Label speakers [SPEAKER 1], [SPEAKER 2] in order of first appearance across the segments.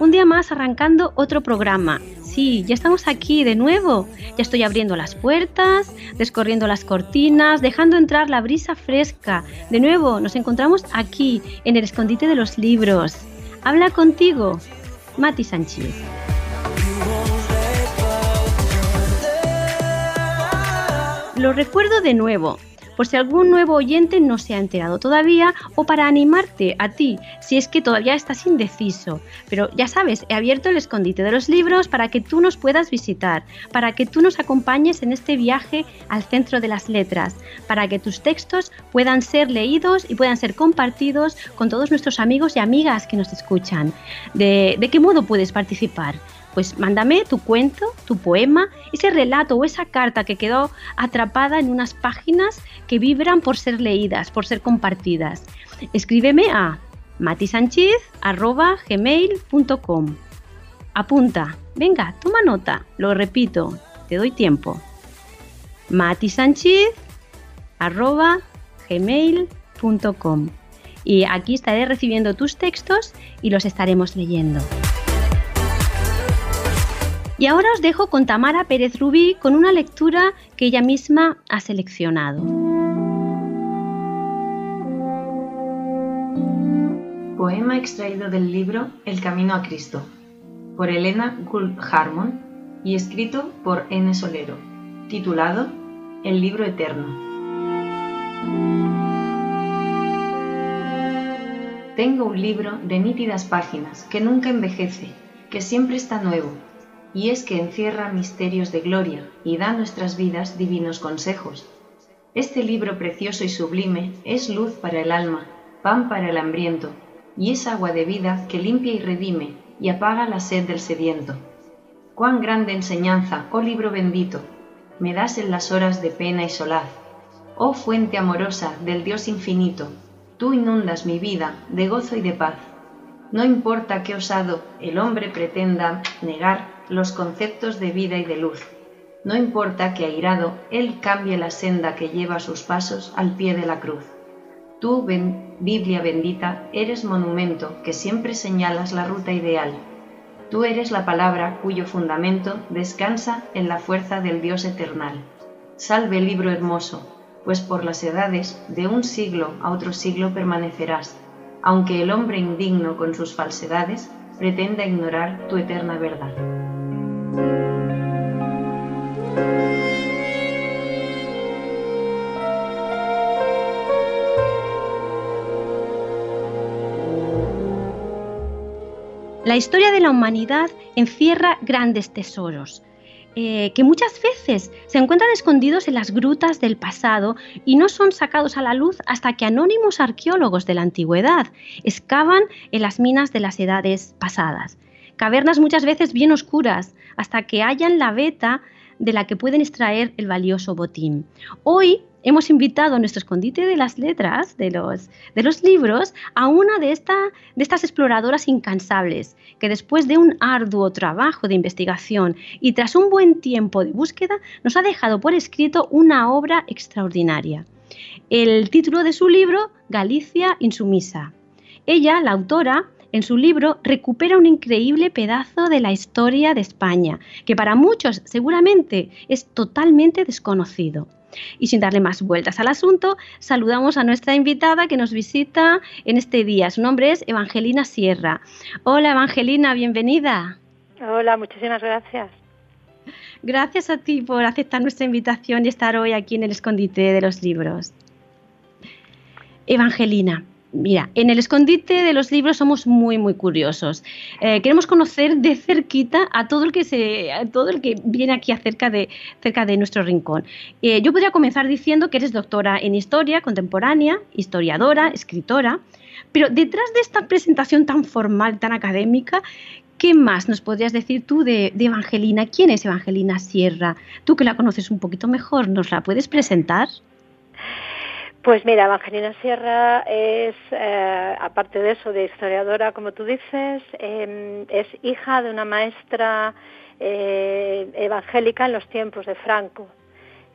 [SPEAKER 1] un día más arrancando otro programa. Sí, ya estamos aquí de nuevo. Ya estoy abriendo las puertas, descorriendo las cortinas, dejando entrar la brisa fresca. De nuevo, nos encontramos aquí, en el escondite de los libros. Habla contigo, Mati Sánchez. Lo recuerdo de nuevo, por si algún nuevo oyente no se ha enterado todavía o para animarte a ti si es que todavía estás indeciso. Pero ya sabes, he abierto el escondite de los libros para que tú nos puedas visitar, para que tú nos acompañes en este viaje al centro de las letras, para que tus textos puedan ser leídos y puedan ser compartidos con todos nuestros amigos y amigas que nos escuchan. ¿De, de qué modo puedes participar? Pues mándame tu cuento, tu poema, ese relato o esa carta que quedó atrapada en unas páginas que vibran por ser leídas, por ser compartidas. Escríbeme a matisanchez.gmail.com Apunta, venga, toma nota, lo repito, te doy tiempo. matisanchez.gmail.com Y aquí estaré recibiendo tus textos y los estaremos leyendo. Y ahora os dejo con Tamara Pérez Rubí con una lectura que ella misma ha seleccionado.
[SPEAKER 2] Poema extraído del libro El Camino a Cristo, por Elena Gould Harmon y escrito por N. Solero, titulado El libro eterno. Tengo un libro de nítidas páginas que nunca envejece, que siempre está nuevo y es que encierra misterios de gloria y da nuestras vidas divinos consejos. Este libro precioso y sublime es luz para el alma, pan para el hambriento, y es agua de vida que limpia y redime y apaga la sed del sediento. Cuán grande enseñanza, oh libro bendito, me das en las horas de pena y solaz. Oh fuente amorosa del Dios infinito, tú inundas mi vida de gozo y de paz. No importa qué osado el hombre pretenda negar los conceptos de vida y de luz. No importa que airado Él cambie la senda que lleva sus pasos al pie de la cruz. Tú, Biblia bendita, eres monumento que siempre señalas la ruta ideal. Tú eres la palabra cuyo fundamento descansa en la fuerza del Dios eternal. Salve libro hermoso, pues por las edades de un siglo a otro siglo permanecerás, aunque el hombre indigno con sus falsedades pretenda ignorar tu eterna verdad.
[SPEAKER 1] La historia de la humanidad encierra grandes tesoros, eh, que muchas veces se encuentran escondidos en las grutas del pasado y no son sacados a la luz hasta que anónimos arqueólogos de la antigüedad excavan en las minas de las edades pasadas. Cavernas muchas veces bien oscuras, hasta que hallan la veta de la que pueden extraer el valioso botín. Hoy hemos invitado a nuestro escondite de las letras, de los, libros, a una de estas exploradoras incansables, que después de un arduo trabajo de investigación y tras un buen tiempo de búsqueda, nos ha dejado por escrito una obra extraordinaria. El título de su libro, Galicia Insumisa. Ella, la autora, en su libro recupera un increíble pedazo de la historia de España, que para muchos seguramente es totalmente desconocido. Y sin darle más vueltas al asunto, saludamos a nuestra invitada que nos visita en este día. Su nombre es Evangelina Sierra. Hola Evangelina, bienvenida.
[SPEAKER 3] Hola, muchísimas gracias.
[SPEAKER 1] Gracias a ti por aceptar nuestra invitación y estar hoy aquí en el escondite de los libros. Evangelina, Mira, en el escondite de los libros somos muy, muy curiosos. Eh, queremos conocer de cerquita a todo el que se, todo el que viene aquí cerca de, cerca de nuestro rincón. Eh, yo podría comenzar diciendo que eres doctora en historia contemporánea, historiadora, escritora, pero detrás de esta presentación tan formal, tan académica, ¿Qué más nos podrías decir tú de, Evangelina? ¿Quién es Evangelina Sierra? Tú que la conoces un poquito mejor, ¿nos la puedes presentar?
[SPEAKER 3] Pues mira, Evangelina Sierra es, eh, aparte de eso, de historiadora, como tú dices, em, es hija de una maestra eh, evangélica en los tiempos de Franco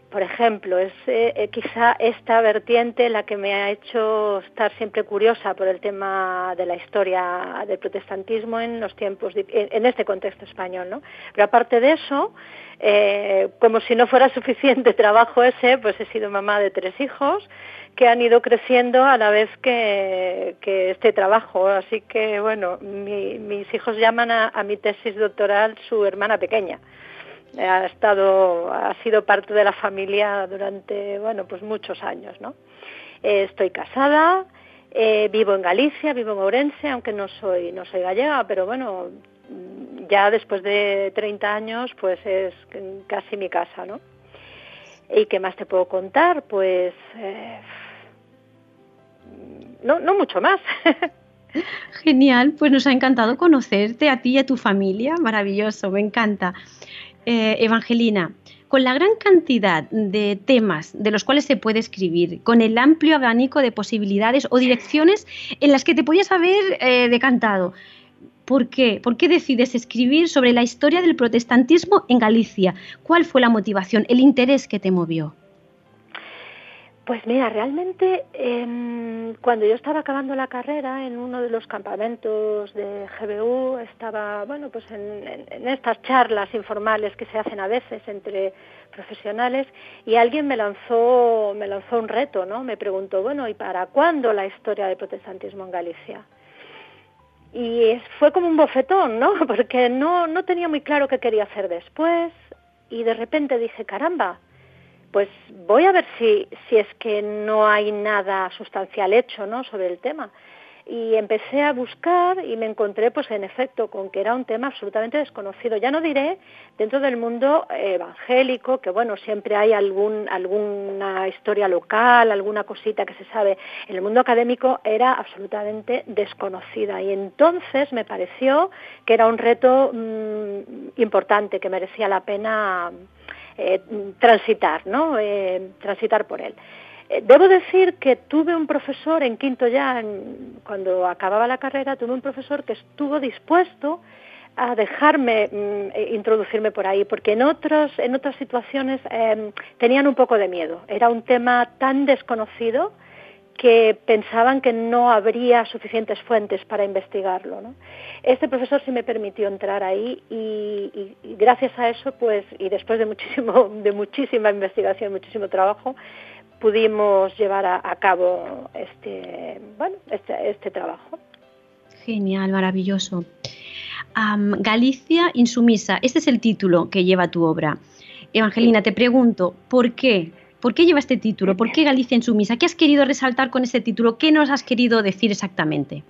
[SPEAKER 3] por ejemplo, es eh, eh, quizá esta vertiente la que me ha hecho estar siempre curiosa por el tema de la historia del protestantismo en los tiempos, en este contexto español, ¿no? Pero aparte de eso, eh, como si no fuera suficiente trabajo ese, pues he sido mamá de tres hijos que han ido creciendo a la vez que, este trabajo. Así que, bueno, mis hijos llaman a mi tesis doctoral su hermana pequeña ha estado, ha sido parte de la familia durante, bueno, pues muchos años, ¿no? Eh, estoy casada, eh, vivo en Galicia, vivo en Ourense, aunque no soy, no soy gallega, pero bueno, ya después de 30 años, pues es casi mi casa, ¿no? ¿Y qué más te puedo contar? Pues eh, no, no mucho más.
[SPEAKER 1] Genial, pues nos ha encantado conocerte a ti y a tu familia, maravilloso, me encanta. Eh, Evangelina, con la gran cantidad de temas de los cuales se puede escribir, con el amplio abanico de posibilidades o direcciones en las que te podías haber eh, decantado, ¿por qué? ¿Por qué decides escribir sobre la historia del protestantismo en Galicia? ¿Cuál fue la motivación, el interés que te movió?
[SPEAKER 3] Pues mira, realmente em, cuando yo estaba acabando la carrera en uno de los campamentos de GBU estaba, bueno, pues en, estas charlas informales que se hacen a veces entre profesionales y alguien me lanzó, me lanzó un reto, ¿no? Me preguntó, bueno, ¿y para cuándo la historia del protestantismo en Galicia? Y fue como un bofetón, ¿no? Porque no, no tenía muy claro qué quería hacer después y de repente dije, caramba, pues voy a ver si, si es que no hay nada sustancial hecho ¿no? sobre el tema. Y empecé a buscar y me encontré, pues en efecto, con que era un tema absolutamente desconocido. Ya no diré dentro del mundo evangélico, que bueno, siempre hay algún, alguna historia local, alguna cosita que se sabe. En el mundo académico era absolutamente desconocida y entonces me pareció que era un reto mm, importante, que merecía la pena eh, transitar, ¿no? Eh, transitar por él. Eh, debo decir que tuve un profesor en quinto ya, cuando acababa la carrera, tuve un profesor que estuvo dispuesto a dejarme mm, introducirme por ahí, porque en otros en otras situaciones em, tenían un poco de miedo. Era un tema tan desconocido que pensaban que no habría suficientes fuentes para investigarlo. ¿no? Este profesor sí me permitió entrar ahí y, gracias a eso, pues, y después de muchísimo, de muchísima investigación, muchísimo trabajo, pudimos llevar a, cabo este, bueno, este, este, trabajo.
[SPEAKER 1] Genial, maravilloso. Galicia insumisa, este es el título que lleva tu obra. Evangelina, te pregunto, ¿por qué? ¿Por qué lleva este título? ¿Por qué Galicia en sumisa? ¿Qué has querido resaltar con este título? ¿Qué nos has querido decir exactamente?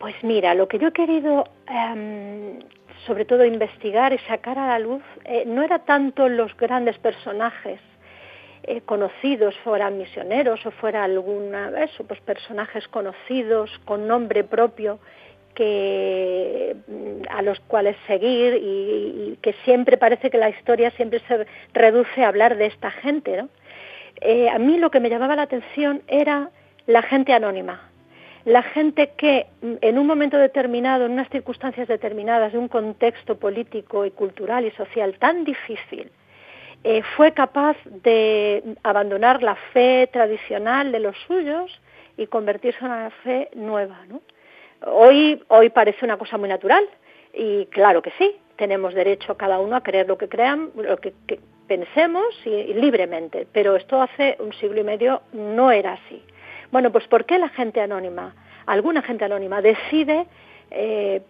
[SPEAKER 3] Pues mira, lo que yo he querido em, sobre todo investigar y sacar a la luz eh, no era tanto los grandes personajes eh, conocidos, fueran misioneros o fuera alguna, eso, pues personajes conocidos con nombre propio que a los cuales seguir y, que siempre parece que la historia siempre se reduce a hablar de esta gente, ¿no? Eh, a mí lo que me llamaba la atención era la gente anónima, la gente que mm, en un momento determinado, en unas circunstancias determinadas, de un contexto político y cultural y social tan difícil, eh, fue capaz de abandonar la fe tradicional de los suyos y convertirse en una fe nueva. Hoy, hoy parece una cosa muy natural y claro que sí, tenemos derecho cada uno a creer lo que crean, lo que pensemos y, libremente, pero esto hace un siglo y medio no era así. Bueno, pues ¿por qué la gente anónima, alguna gente anónima decide eh,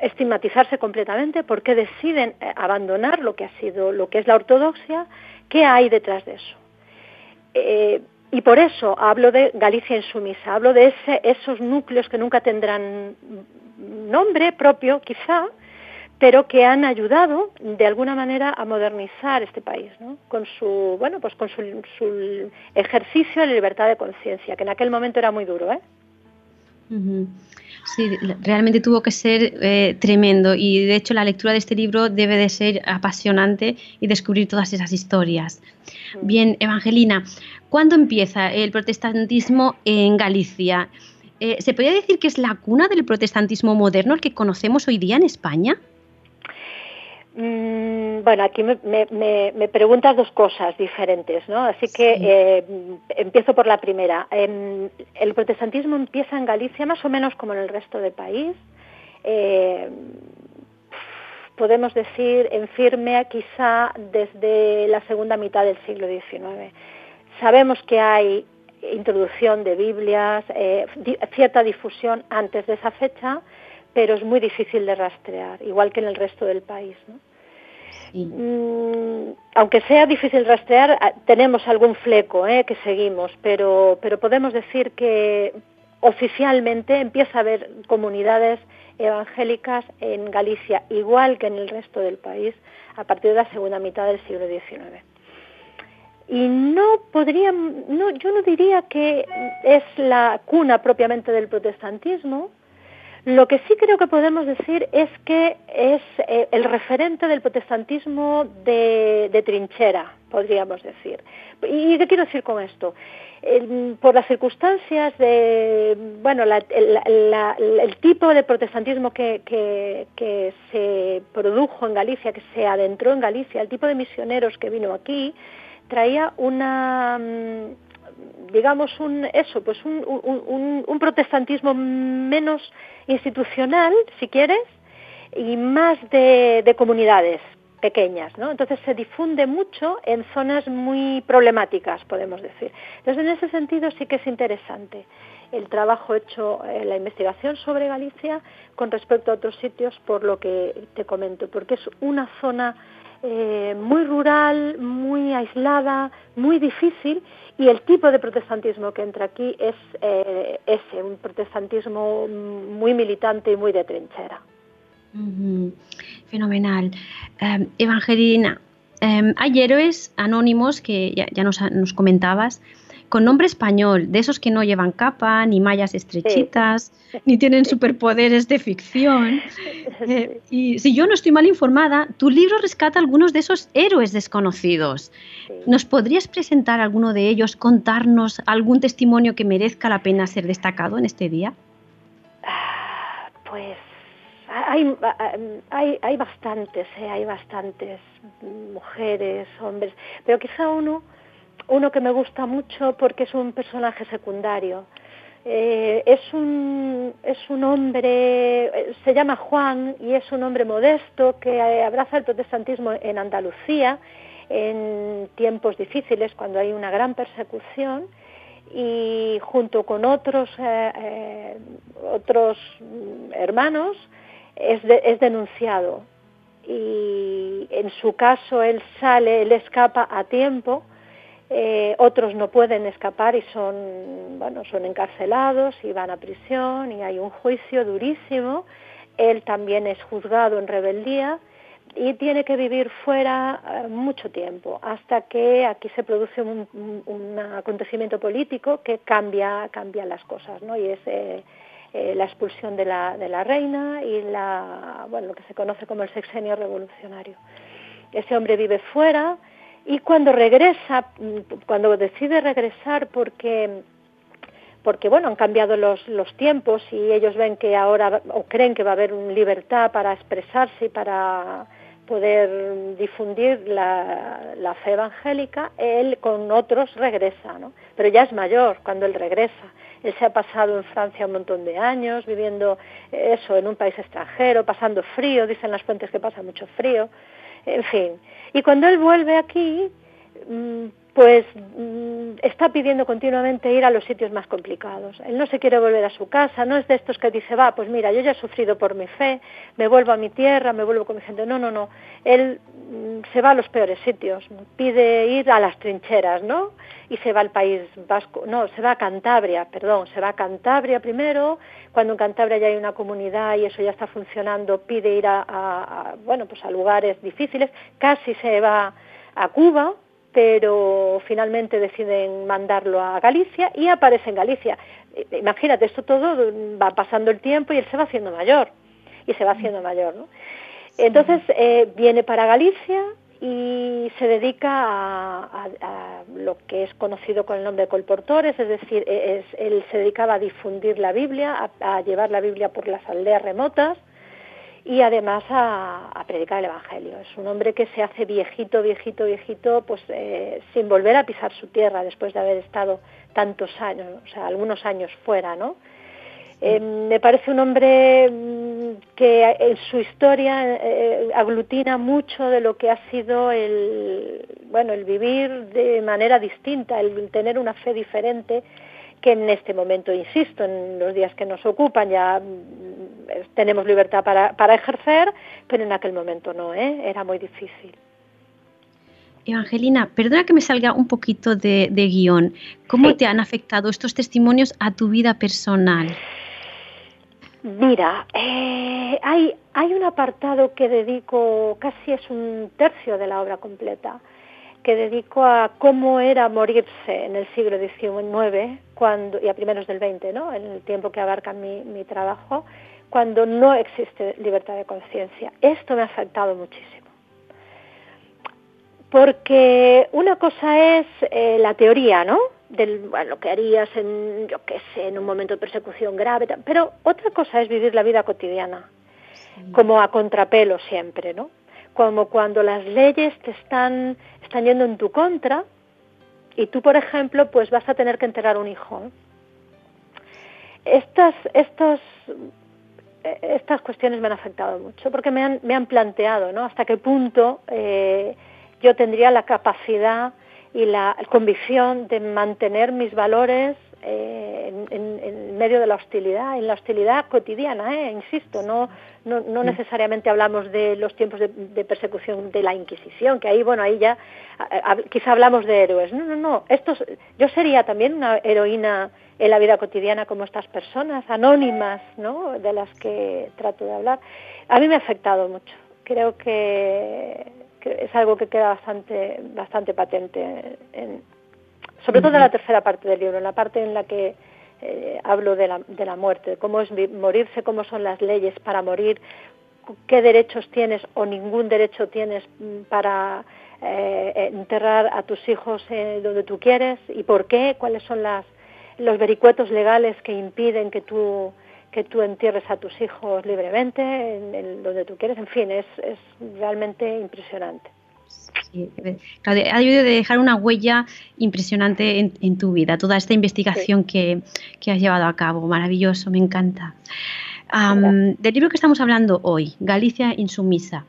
[SPEAKER 3] estigmatizarse completamente? ¿Por qué deciden eh, abandonar lo que ha sido, lo que es la ortodoxia? ¿Qué hay detrás de eso? Eh, y por eso hablo de Galicia insumisa, hablo de ese, esos núcleos que nunca tendrán nombre propio, quizá, pero que han ayudado de alguna manera a modernizar este país, ¿no? con su bueno pues con su, ejercicio de libertad de conciencia, que en aquel momento era muy duro, ¿eh?
[SPEAKER 1] Sí, realmente tuvo que ser eh, tremendo y de hecho la lectura de este libro debe de ser apasionante y descubrir todas esas historias. Bien, Evangelina, ¿cuándo empieza el protestantismo en Galicia? Eh, ¿Se podría decir que es la cuna del protestantismo moderno el que conocemos hoy día en España?
[SPEAKER 3] Mm, bueno, aquí me, preguntas dos cosas diferentes, ¿no? Así que eh, empiezo por la primera. Em, el protestantismo empieza en Galicia más o menos como en el resto del país. Eh, podemos decir en firme quizá desde la segunda mitad del siglo XIX. Sabemos que hay introducción de Biblias, eh, cierta difusión antes de esa fecha, pero es muy difícil de rastrear, igual que en el resto del país. Mm, aunque sea difícil rastrear, ah, tenemos algún fleco eh, que seguimos, pero, pero podemos decir que oficialmente empieza a haber comunidades evangélicas en Galicia, igual que en el resto del país, a partir de la segunda mitad del siglo XIX. Y no podría, no, yo no diría que es la cuna propiamente del protestantismo, lo que sí creo que podemos decir es que es eh, el referente del protestantismo de, trinchera, podríamos decir. ¿Y qué quiero decir con esto? por las circunstancias de, bueno, el tipo de protestantismo que, que, se produjo en Galicia, que se adentró en Galicia, el tipo de misioneros que vino aquí, traía una, mm, digamos, un, eso, pues un, un, protestantismo menos institucional, si quieres, y más de, comunidades pequeñas, ¿no? Entonces se difunde mucho en zonas muy problemáticas, podemos decir. Entonces, en ese sentido sí que es interesante el trabajo hecho, en la investigación sobre Galicia con respecto a otros sitios, por lo que te comento, porque es una zona eh, muy rural, muy aislada, muy difícil y el tipo de protestantismo que entra aquí es eh, ese, un protestantismo muy militante y muy de trinchera.
[SPEAKER 1] Fenomenal. Em, Evangelina, em, hay héroes anónimos que ya, nos, nos comentabas, con nombre español, de esos que no llevan capa, ni mallas estrechitas, ni tienen superpoderes de ficción. Eh, y si yo no estoy mal informada, tu libro rescata algunos de esos héroes desconocidos. ¿Nos podrías presentar alguno de ellos, contarnos algún testimonio que merezca la pena ser destacado en este día?
[SPEAKER 3] Ah, pues hay, hay, hay bastantes, eh, hay bastantes mujeres, hombres, pero quizá uno uno que me gusta mucho porque es un personaje secundario. Eh, es, un, es un hombre, se llama Juan y es un hombre modesto que abraza el protestantismo en Andalucía en tiempos difíciles, cuando hay una gran persecución y junto con otros, eh, eh, otros hermanos es, es denunciado y en su caso él sale, él escapa a tiempo eh, otros no pueden escapar y son, bueno, son encarcelados y van a prisión y hay un juicio durísimo. Él también es juzgado en rebeldía y tiene que vivir fuera eh, mucho tiempo hasta que aquí se produce un, acontecimiento político que cambia, cambia las cosas, ¿no? Y es eh, la expulsión de la, de la reina y la, bueno, lo que se conoce como el sexenio revolucionario. Ese hombre vive fuera, y cuando regresa, cuando decide regresar porque porque bueno, han cambiado los, los tiempos y ellos ven que ahora o creen que va a haber libertad para expresarse y para poder difundir la, la, fe evangélica, él con otros regresa, ¿no? Pero ya es mayor cuando él regresa. Él se ha pasado en Francia un montón de años, viviendo eso en un país extranjero, pasando frío, dicen las fuentes que pasa mucho frío, en fin. Y cuando él vuelve aquí, mm, pues mm, está pidiendo continuamente ir a los sitios más complicados. Él no se quiere volver a su casa, no es de estos que dice, va, pues mira, yo ya he sufrido por mi fe, me vuelvo a mi tierra, me vuelvo con mi gente. No, no, no. Él mm, se va a los peores sitios, pide ir a las trincheras, ¿no? Y se va al País Vasco, no, se va a Cantabria, perdón, se va a Cantabria primero, cuando en Cantabria ya hay una comunidad y eso ya está funcionando, pide ir a, a bueno, pues a lugares difíciles, casi se va a Cuba, pero finalmente deciden mandarlo a Galicia y aparece en Galicia. Imagínate, esto todo va pasando el tiempo y él se va haciendo mayor, y se va haciendo mayor, ¿no? Entonces eh, viene para Galicia y se dedica a, lo que es conocido con el nombre de colportores, es decir, e, él se dedicaba a difundir la Biblia, a, llevar la Biblia por las aldeas remotas y además a, predicar el Evangelio. Es un hombre que se hace viejito, viejito, viejito, pues eh, sin volver a pisar su tierra después de haber estado tantos años, o sea, algunos años fuera, ¿no? Eh, me parece un hombre mm, que en su historia eh, aglutina mucho de lo que ha sido el bueno el vivir de manera distinta, el tener una fe diferente que en este momento, insisto, en los días que nos ocupan ya mm, tenemos libertad para, para ejercer, pero en aquel momento no, ¿eh? era muy difícil.
[SPEAKER 1] Evangelina, perdona que me salga un poquito de, guion. ¿Cómo te han afectado estos testimonios a tu vida personal?
[SPEAKER 3] Mira, eh, hay, hay un apartado que dedico, casi es un tercio de la obra completa, que dedico a cómo era morirse en el siglo XIX cuando, y a primeros del XX, ¿no? en el tiempo que abarca mi, mi trabajo, cuando no existe libertad de conciencia. Esto me ha afectado muchísimo. Porque una cosa es eh, la teoría, ¿no? de lo que harías en, yo qué sé, en un momento de persecución grave, pero otra cosa es vivir la vida cotidiana, como a contrapelo siempre, ¿no? Como cuando las leyes te están, están yendo en tu contra y tú, por ejemplo, pues vas a tener que enterrar un hijo. Estas, estos, estas cuestiones me han afectado mucho porque me han, me han planteado, ¿no? Hasta qué punto eh, yo tendría la capacidad y la convicción de mantener mis valores eh, en, medio de la hostilidad, en la hostilidad cotidiana, eh, insisto, no, no, no, necesariamente hablamos de los tiempos de, persecución de la Inquisición, que ahí, bueno, ahí ya quizá hablamos de héroes. No, no, no, estos, yo sería también una heroína en la vida cotidiana como estas personas anónimas, ¿no?, de las que trato de hablar. A mí me ha afectado mucho. Creo que es algo que queda bastante, bastante patente, en, sobre todo en la tercera parte del libro, en la parte en la que eh, hablo de la, de la muerte, cómo es morirse, cómo son las leyes para morir, qué derechos tienes o ningún derecho tienes mm, para eh, enterrar a tus hijos eh, donde tú quieres y por qué, cuáles son las, los vericuetos legales que impiden que tú que tú entierres a tus hijos libremente, en, donde tú quieres, en fin, es, es realmente impresionante.
[SPEAKER 1] Sí, ha debido de dejar una huella impresionante en, tu vida, toda esta investigación que, has llevado a cabo, maravilloso, me encanta. del libro que estamos hablando hoy, Galicia Insumisa,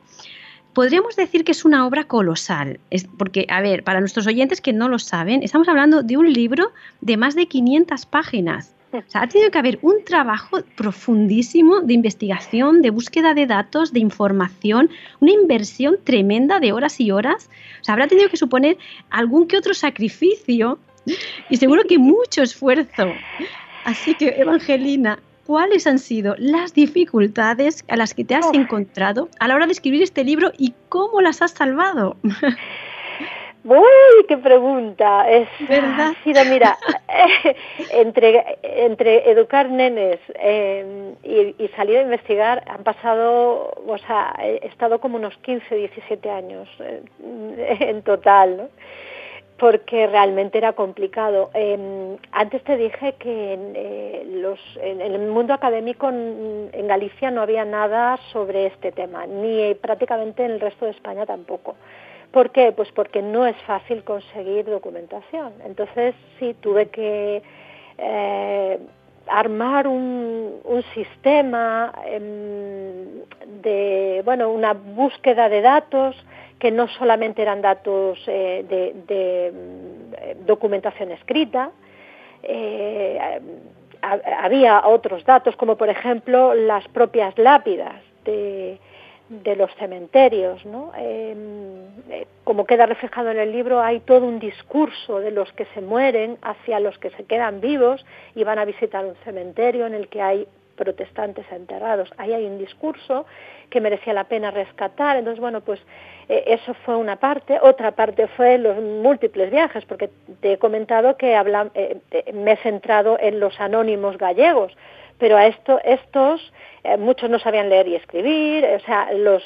[SPEAKER 1] podríamos decir que es una obra colosal, es porque, a ver, para nuestros oyentes que no lo saben, estamos hablando de un libro de más de 500 páginas. O sea, ha tenido que haber un trabajo profundísimo de investigación, de búsqueda de datos, de información, una inversión tremenda de horas y horas. O sea, habrá tenido que suponer algún que otro sacrificio y seguro que mucho esfuerzo. Así que, Evangelina, ¿cuáles han sido las dificultades a las que te has encontrado a la hora de escribir este libro y cómo las has salvado?
[SPEAKER 3] ¡Uy, qué pregunta! Es verdad. mira, entre, entre educar nenes em, y, salir a investigar han pasado, o sea, he estado como unos 15, 17 años eh, en total, ¿no? porque realmente era complicado. Em, antes te dije que en, eh, los, en, el mundo académico en, en, Galicia no había nada sobre este tema, ni prácticamente en el resto de España tampoco. ¿Por qué? Pues porque no es fácil conseguir documentación. Entonces sí tuve que eh, armar un, sistema em, de, bueno, una búsqueda de datos que no solamente eran datos eh, de, mm, documentación escrita, eh, había otros datos como por ejemplo las propias lápidas de, de los cementerios, ¿no? Em, eh, como queda reflejado en el libro, hay todo un discurso de los que se mueren hacia los que se quedan vivos y van a visitar un cementerio en el que hay protestantes enterrados. Ahí hay un discurso que merecía la pena rescatar. Entonces, bueno, pues eh, eso fue una parte. Otra parte fue los múltiples viajes, porque te he comentado que eh, me he centrado en los anónimos gallegos, pero a esto, estos eh, muchos no sabían leer y escribir, o sea, los,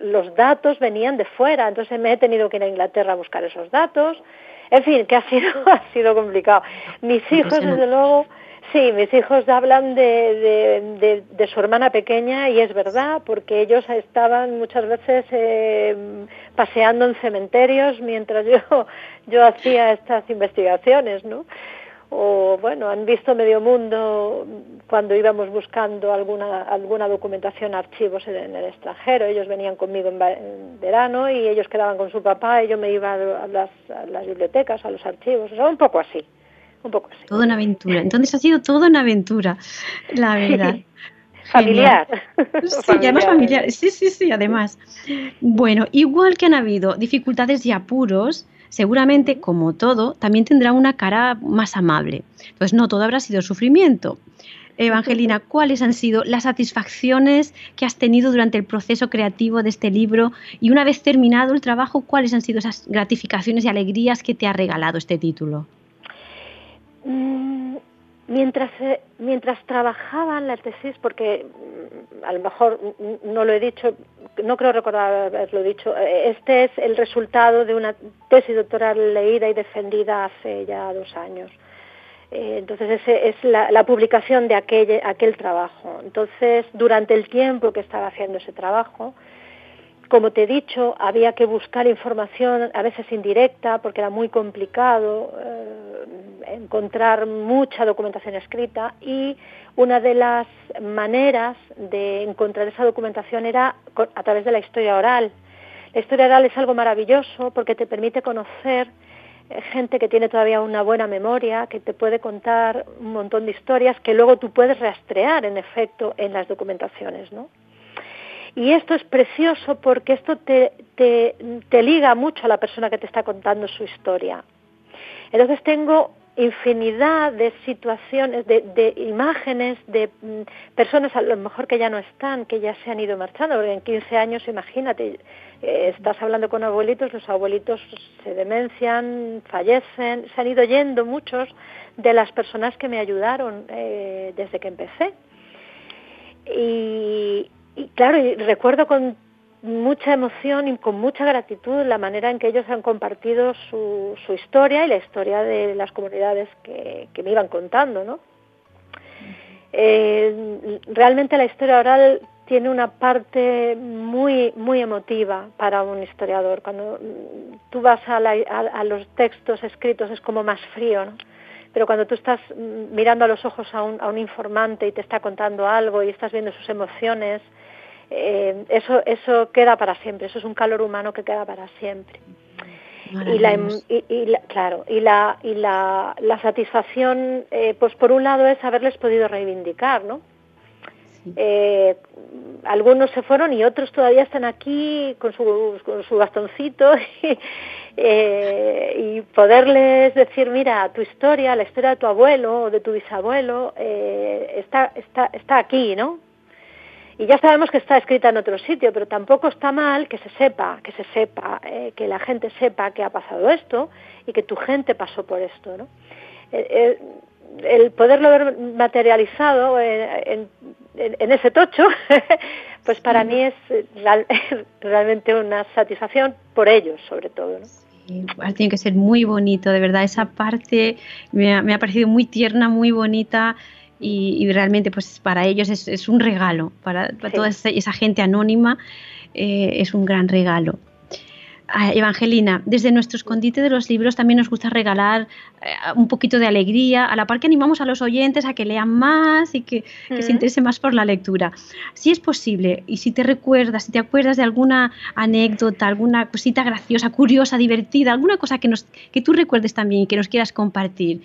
[SPEAKER 3] los datos venían de fuera, entonces me he tenido que ir a Inglaterra a buscar esos datos. En fin, que ha sido, ha sido complicado. Mis hijos, desde luego, Sí, mis hijos hablan de, de, su hermana pequeña y es verdad, porque ellos estaban muchas veces eh, paseando en cementerios mientras yo, yo hacía estas investigaciones, ¿no? O bueno, han visto medio mundo cuando íbamos buscando alguna, alguna documentación, archivos en, el extranjero. Ellos venían conmigo en, verano y ellos quedaban con su papá y yo me iba a las, a las bibliotecas, a los archivos, o sea, un poco así un poco así.
[SPEAKER 1] Toda una aventura. Entonces ha sido toda una aventura, la verdad.
[SPEAKER 3] familiar.
[SPEAKER 1] Sí, además familiar. Sí, sí, sí, además. Bueno, igual que han habido dificultades y apuros, seguramente, como todo, también tendrá una cara más amable. Entonces, no todo habrá sido sufrimiento. Evangelina, ¿cuáles han sido las satisfacciones que has tenido durante el proceso creativo de este libro? Y una vez terminado el trabajo, ¿cuáles han sido esas gratificaciones y alegrías que te ha regalado este título?
[SPEAKER 3] Mm, mientras, eh, mientras trabajaba en la tesis, porque mm, a lo mejor no lo he dicho, no creo recordar haberlo dicho, eh, este es el resultado de una tesis doctoral leída y defendida hace ya dos años. Eh, entonces ese es la, la, publicación de aquel, aquel trabajo. Entonces, durante el tiempo que estaba haciendo ese trabajo, como te he dicho, había que buscar información a veces indirecta porque era muy complicado eh, encontrar mucha documentación escrita y una de las maneras de encontrar esa documentación era a través de la historia oral. La historia oral es algo maravilloso porque te permite conocer eh, gente que tiene todavía una buena memoria, que te puede contar un montón de historias que luego tú puedes rastrear en efecto en las documentaciones, ¿no? Y esto es precioso porque esto te, te, liga mucho a la persona que te está contando su historia. Entonces tengo infinidad de situaciones, de, imágenes de mm, personas a lo mejor que ya no están, que ya se han ido marchando, porque en 15 años, imagínate, eh, estás hablando con abuelitos, los abuelitos se demencian, fallecen, se han ido yendo muchos de las personas que me ayudaron eh, desde que empecé. Y, y claro, y recuerdo con mucha emoción y con mucha gratitud la manera en que ellos han compartido su, su historia y la historia de las comunidades que, me iban contando, ¿no? Eh, realmente la historia oral tiene una parte muy muy emotiva para un historiador. Cuando tú vas a, a, los textos escritos es como más frío, ¿no? pero cuando tú estás mirando a los ojos a un, a un informante y te está contando algo y estás viendo sus emociones, eh, eso, eso queda para siempre, eso es un calor humano que queda para siempre. Y la, y, claro, y la, y la, la satisfacción, eh, pues por un lado es haberles podido reivindicar, ¿no? Eh, algunos se fueron y otros todavía están aquí con su, con su bastoncito y, y poderles decir, mira, tu historia, la historia de tu abuelo o de tu bisabuelo está, está, está aquí, ¿no? Y ya sabemos que está escrita en otro sitio, pero tampoco está mal que se sepa, que se sepa, eh, que la gente sepa que ha pasado esto y que tu gente pasó por esto, ¿no? Eh, eh, el poderlo ver materializado en, ese tocho, pues para mí es realmente una satisfacción por ellos, sobre todo, ¿no?
[SPEAKER 1] tiene que ser muy bonito, de verdad. Esa parte me ha parecido muy tierna, muy bonita y, realmente pues para ellos es, un regalo, para, toda esa, gente anónima eh, es un gran regalo. Ah, Evangelina, desde nuestro escondite de los libros también nos gusta regalar eh, un poquito de alegría, a la par que animamos a los oyentes a que lean más y que, se interesen más por la lectura. Si es posible, y si te recuerdas, si te acuerdas de alguna anécdota, alguna cosita graciosa, curiosa, divertida, alguna cosa que, nos, que tú recuerdes también y que nos quieras compartir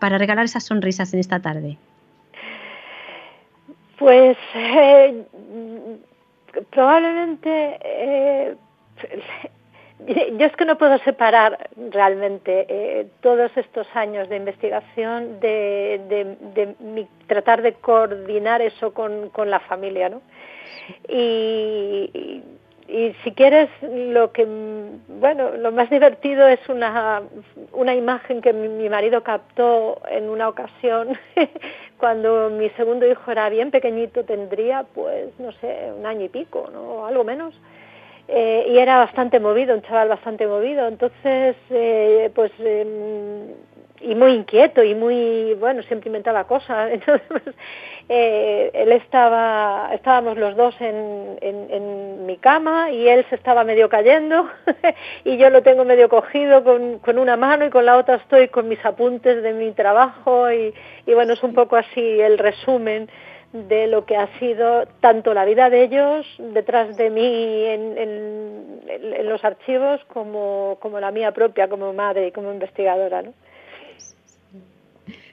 [SPEAKER 1] para regalar esas sonrisas en esta tarde.
[SPEAKER 3] Pues eh, probablemente eh, yo es que no puedo separar realmente eh, todos estos años de investigación de, de, tratar de coordinar eso con, con la familia, ¿no? y, y si quieres lo que bueno lo más divertido es una una imagen que mi, marido captó en una ocasión cuando mi segundo hijo era bien pequeñito tendría pues no sé un año y pico no algo menos. Eh, y era bastante movido un chaval bastante movido. Entonces eh, pues em, y muy inquieto y muy bueno siempre inventaba cosas entonces eh, él estaba estábamos los dos en, en, mi cama y él se estaba medio cayendo y yo lo tengo medio cogido con, con, una mano y con la otra estoy con mis apuntes de mi trabajo y, y bueno es un poco así el resumen de lo que ha sido tanto la vida de ellos detrás de mí en, en, en los archivos como, como la mía propia como madre y como investigadora ¿no?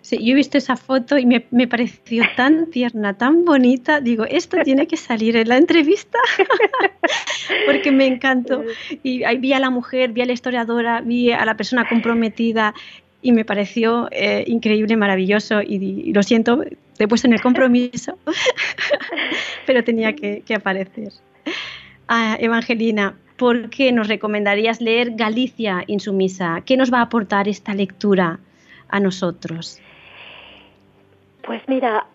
[SPEAKER 1] Sí, yo he visto esa foto y me, me, pareció tan tierna, tan bonita. Digo, esto tiene que salir en la entrevista porque me encantó. Y ahí vi a la mujer, vi a la historiadora, vi a la persona comprometida y me pareció eh, increíble, maravilloso. Y, lo siento, te he puesto en el compromiso, pero tenía que, que aparecer. Ah, Evangelina, ¿por qué nos recomendarías leer Galicia Insumisa? ¿Qué nos va a aportar esta lectura a nosotros?
[SPEAKER 3] Pues mira,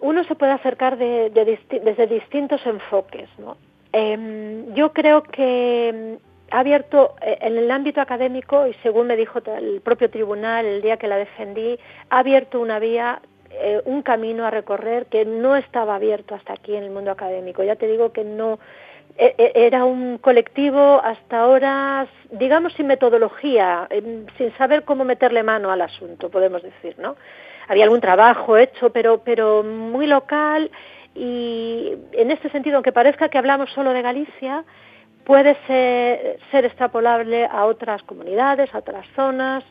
[SPEAKER 3] uno se puede acercar de, desde distintos enfoques. ¿no? Em, yo creo que ha abierto eh, en el ámbito académico, y según me dijo el propio tribunal el día que la defendí, ha abierto una vía, eh, un camino a recorrer que no estaba abierto hasta aquí en el mundo académico. Ya te digo que no e, e, era un colectivo hasta ahora, digamos, sin metodología, em, sin saber cómo meterle mano al asunto, podemos decir, ¿no? Había algún trabajo hecho, pero, pero muy local. Y en este sentido, aunque parezca que hablamos solo de Galicia, puede ser, ser extrapolable a otras comunidades, a otras zonas,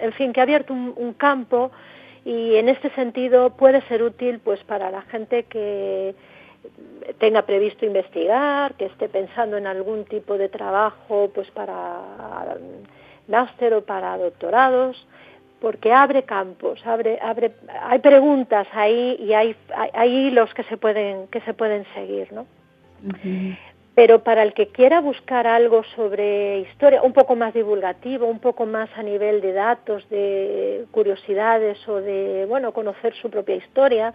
[SPEAKER 3] en fin, que ha abierto un, campo y en este sentido puede ser útil pues para la gente que tenga previsto investigar, que esté pensando en algún tipo de trabajo pues para máster o para doctorados porque abre campos, abre, abre, hay preguntas ahí y hay, hay, hilos que se pueden, que se pueden seguir, ¿no? Pero para el que quiera buscar algo sobre historia, un poco más divulgativo, un poco más a nivel de datos, de curiosidades o de, bueno, conocer su propia historia,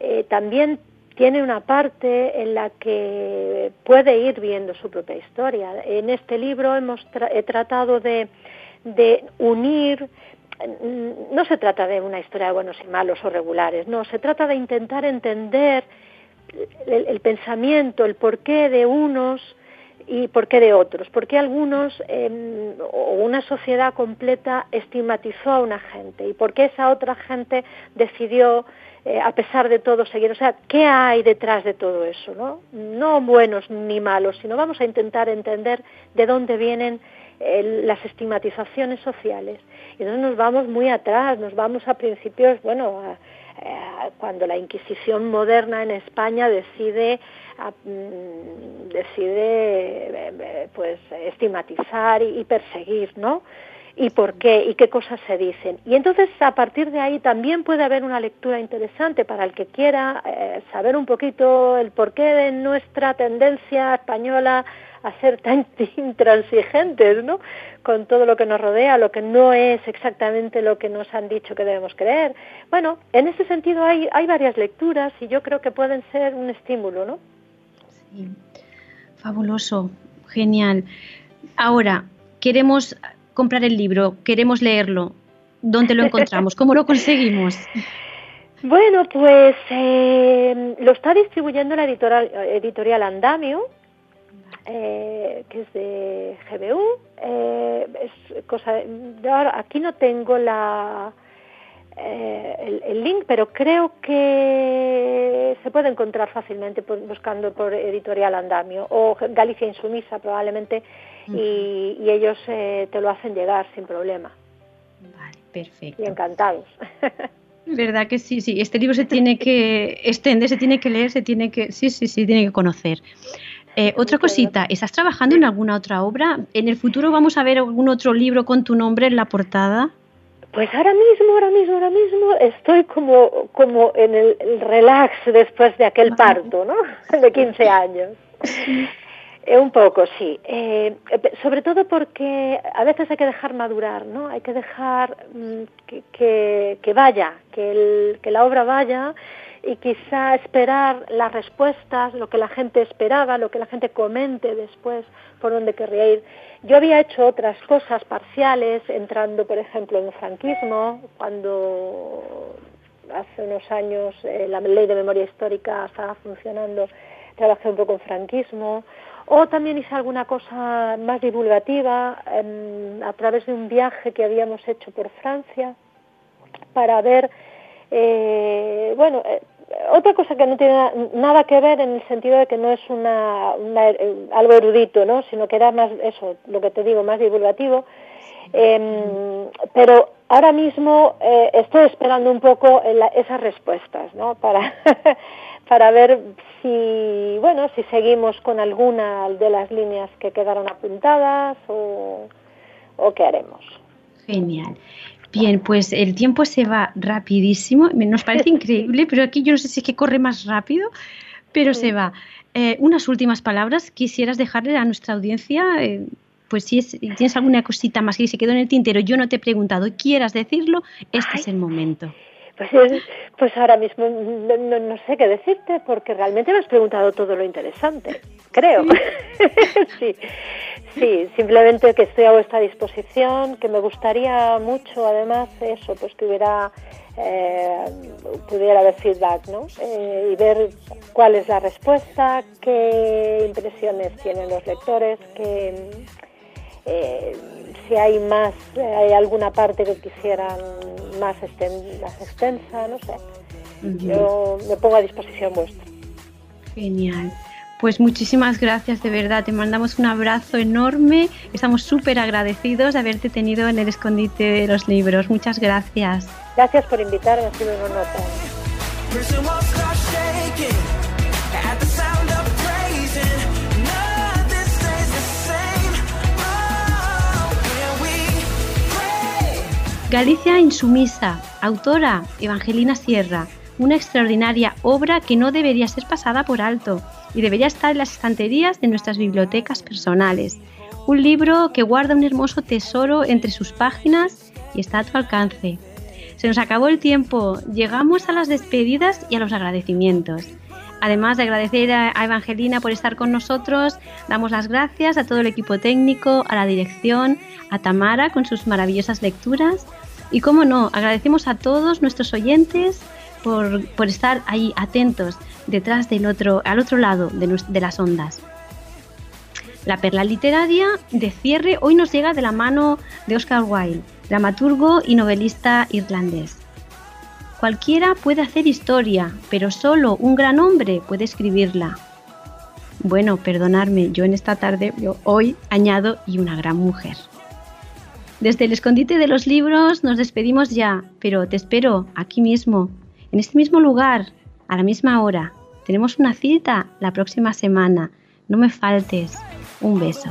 [SPEAKER 3] eh, también tiene una parte en la que puede ir viendo su propia historia. En este libro hemos he tratado de, de unir no se trata de una historia de buenos y malos o regulares, no, se trata de intentar entender el, pensamiento, el porqué de unos y por qué de otros, por qué algunos em, o una sociedad completa estigmatizó a una gente y por qué esa otra gente decidió eh, a pesar de todo seguir, o sea, ¿qué hay detrás de todo eso? No, no buenos ni malos, sino vamos a intentar entender de dónde vienen eh, las estigmatizaciones sociales y entonces nos vamos muy atrás, nos vamos a principios, bueno, cuando la Inquisición moderna en España decide mm, decide eh, pues estigmatizar y, perseguir, ¿no? Y por qué y qué cosas se dicen. Y entonces a partir de ahí también puede haber una lectura interesante para el que quiera eh, saber un poquito el porqué de nuestra tendencia española a ser tan intransigentes, ¿no? Con todo lo que nos rodea, lo que no es exactamente lo que nos han dicho que debemos creer. Bueno, en ese sentido hay, hay varias lecturas y yo creo que pueden ser un estímulo, ¿no?
[SPEAKER 1] Sí. Fabuloso, genial. Ahora, queremos comprar el libro, queremos leerlo. ¿Dónde lo encontramos? ¿Cómo lo conseguimos?
[SPEAKER 3] Bueno, pues eh, lo está distribuyendo la editorial, editorial Andamio, eh, que es de GBU. Eh, es cosa ahora aquí no tengo la eh, el, link, pero creo que se puede encontrar fácilmente buscando por Editorial Andamio o Galicia Insumisa probablemente y, y, ellos te lo hacen llegar sin problema.
[SPEAKER 1] Vale, perfecto.
[SPEAKER 3] Y encantados.
[SPEAKER 1] ¿Verdad que sí? Sí, este libro se tiene que extender, se tiene que leer, se tiene que, sí, sí, sí, tiene que conocer. Eh, otra cosita, ¿estás trabajando en alguna otra obra? ¿En el futuro vamos a ver algún otro libro con tu nombre en la portada?
[SPEAKER 3] Pues ahora mismo, ahora mismo, ahora mismo estoy como, como en el, relax después de aquel parto, ¿no? De 15 años. Eh, un poco, sí. Eh, sobre todo porque a veces hay que dejar madurar, ¿no? Hay que dejar mm, que, que, vaya, que, el, que la obra vaya y quizá esperar las respuestas, lo que la gente esperaba, lo que la gente comente después, por donde querría ir. Yo había hecho otras cosas parciales, entrando, por ejemplo, en el franquismo, cuando hace unos años eh, la ley de memoria histórica estaba funcionando, trabajé un poco en franquismo, o también hice alguna cosa más divulgativa em, a través de un viaje que habíamos hecho por Francia para ver eh, bueno, eh, otra cosa que no tiene nada que ver en el sentido de que no es una, eh, algo erudito, ¿no? sino que era más eso, lo que te digo, más divulgativo. Em, pero ahora mismo eh, estoy esperando un poco esas respuestas, ¿no? Para, para ver si, bueno, si seguimos con alguna de las líneas que quedaron apuntadas o, o qué haremos.
[SPEAKER 1] Genial. Bien, pues el tiempo se va rapidísimo, nos parece increíble, pero aquí yo no sé si es que corre más rápido, pero se va. Eh, unas últimas palabras, quisieras dejarle a nuestra audiencia, eh, pues si tienes alguna cosita más que se quedó en el tintero, yo no te he preguntado y quieras decirlo, este es el momento.
[SPEAKER 3] Pues, pues ahora mismo no, sé qué decirte porque realmente me has preguntado todo lo interesante, creo. sí. sí, simplemente que estoy a vuestra disposición, que me gustaría mucho además eso, pues que hubiera, eh, pudiera haber feedback, ¿no? Eh, y ver cuál es la respuesta, qué impresiones tienen los lectores, qué eh, si hay más, eh, hay alguna parte que quisieran más, extensa, no sé. Yo me pongo a disposición vuestra.
[SPEAKER 1] Genial. Pues muchísimas gracias, de verdad. Te mandamos un abrazo enorme. Estamos súper agradecidos de haberte tenido en el escondite de los libros. Muchas gracias.
[SPEAKER 3] Gracias por invitarme, ha sido un honor.
[SPEAKER 1] Galicia Insumisa, autora Evangelina Sierra, una extraordinaria obra que no debería ser pasada por alto y debería estar en las estanterías de nuestras bibliotecas personales. Un libro que guarda un hermoso tesoro entre sus páginas y está a tu alcance. Se nos acabó el tiempo, llegamos a las despedidas y a los agradecimientos. Además de agradecer a Evangelina por estar con nosotros, damos las gracias a todo el equipo técnico, a la dirección, a Tamara con sus maravillosas lecturas y, como no, agradecemos a todos nuestros oyentes por, estar ahí atentos detrás del otro, al otro lado de, de las ondas. La perla literaria de cierre hoy nos llega de la mano de Oscar Wilde, dramaturgo y novelista irlandés. Cualquiera puede hacer historia, pero solo un gran hombre puede escribirla. Bueno, perdonadme, yo en esta tarde, yo hoy añado y una gran mujer. Desde el escondite de los libros nos despedimos ya, pero te espero aquí mismo, en este mismo lugar, a la misma hora. Tenemos una cita la próxima semana. No me faltes. Un beso.